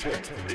content.